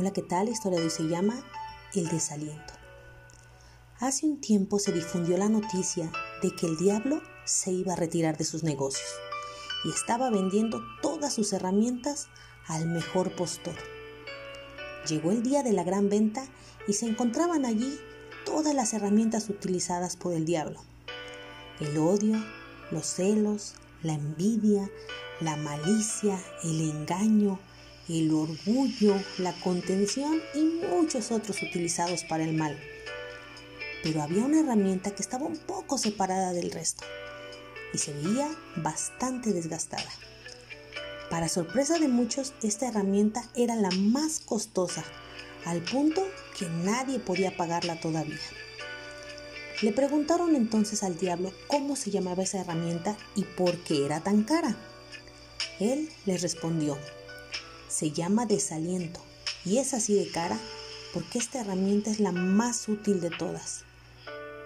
Hola, ¿qué tal? Historia de hoy se llama El desaliento. Hace un tiempo se difundió la noticia de que el diablo se iba a retirar de sus negocios y estaba vendiendo todas sus herramientas al mejor postor. Llegó el día de la gran venta y se encontraban allí todas las herramientas utilizadas por el diablo. El odio, los celos, la envidia, la malicia, el engaño, el orgullo, la contención y muchos otros utilizados para el mal. Pero había una herramienta que estaba un poco separada del resto y se veía bastante desgastada. Para sorpresa de muchos, esta herramienta era la más costosa, al punto que nadie podía pagarla todavía. Le preguntaron entonces al diablo cómo se llamaba esa herramienta y por qué era tan cara. Él les respondió, se llama desaliento y es así de cara porque esta herramienta es la más útil de todas.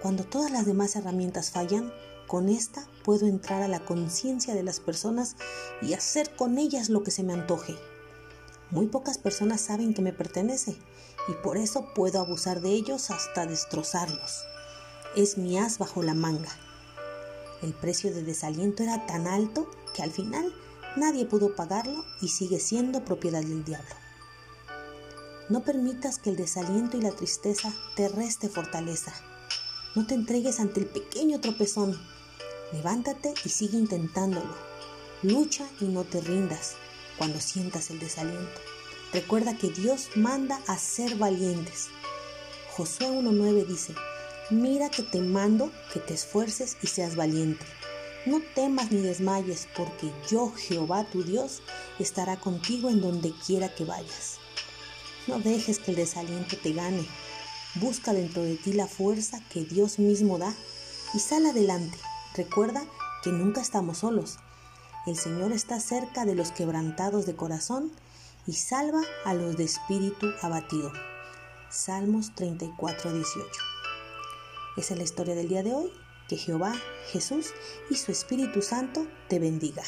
Cuando todas las demás herramientas fallan, con esta puedo entrar a la conciencia de las personas y hacer con ellas lo que se me antoje. Muy pocas personas saben que me pertenece y por eso puedo abusar de ellos hasta destrozarlos. Es mi as bajo la manga. El precio de desaliento era tan alto que al final Nadie pudo pagarlo y sigue siendo propiedad del diablo. No permitas que el desaliento y la tristeza te reste fortaleza. No te entregues ante el pequeño tropezón. Levántate y sigue intentándolo. Lucha y no te rindas cuando sientas el desaliento. Recuerda que Dios manda a ser valientes. Josué 1.9 dice, mira que te mando que te esfuerces y seas valiente. No temas ni desmayes, porque yo, Jehová tu Dios, estará contigo en donde quiera que vayas. No dejes que el desaliento te gane. Busca dentro de ti la fuerza que Dios mismo da y sal adelante. Recuerda que nunca estamos solos. El Señor está cerca de los quebrantados de corazón y salva a los de espíritu abatido. Salmos 34, 18. Esa es la historia del día de hoy. Que Jehová, Jesús y su Espíritu Santo te bendiga.